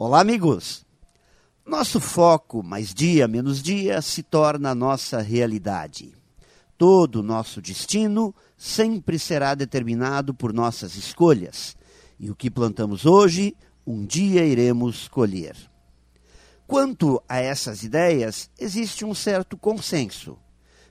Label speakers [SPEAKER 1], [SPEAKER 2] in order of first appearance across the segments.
[SPEAKER 1] Olá, amigos! Nosso foco, mais dia menos dia, se torna a nossa realidade. Todo o nosso destino sempre será determinado por nossas escolhas, e o que plantamos hoje, um dia iremos colher. Quanto a essas ideias, existe um certo consenso.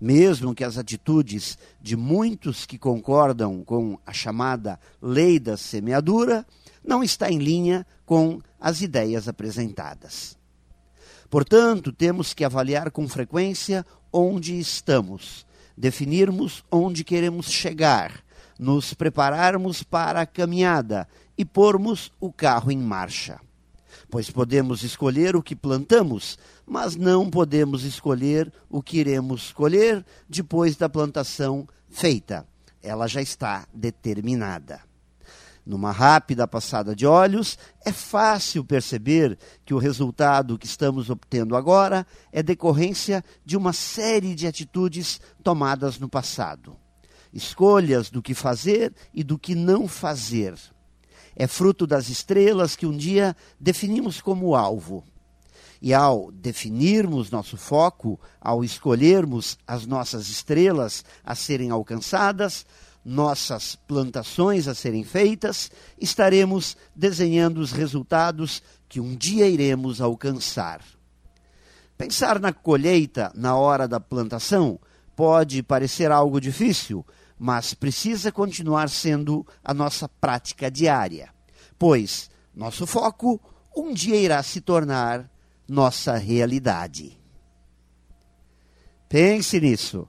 [SPEAKER 1] Mesmo que as atitudes de muitos que concordam com a chamada lei da semeadura não está em linha com as ideias apresentadas. Portanto, temos que avaliar com frequência onde estamos, definirmos onde queremos chegar, nos prepararmos para a caminhada e pormos o carro em marcha. Pois podemos escolher o que plantamos, mas não podemos escolher o que iremos colher depois da plantação feita. Ela já está determinada. Numa rápida passada de olhos, é fácil perceber que o resultado que estamos obtendo agora é decorrência de uma série de atitudes tomadas no passado. Escolhas do que fazer e do que não fazer. É fruto das estrelas que um dia definimos como alvo. E ao definirmos nosso foco, ao escolhermos as nossas estrelas a serem alcançadas, nossas plantações a serem feitas, estaremos desenhando os resultados que um dia iremos alcançar. Pensar na colheita na hora da plantação pode parecer algo difícil, mas precisa continuar sendo a nossa prática diária, pois nosso foco um dia irá se tornar nossa realidade. Pense nisso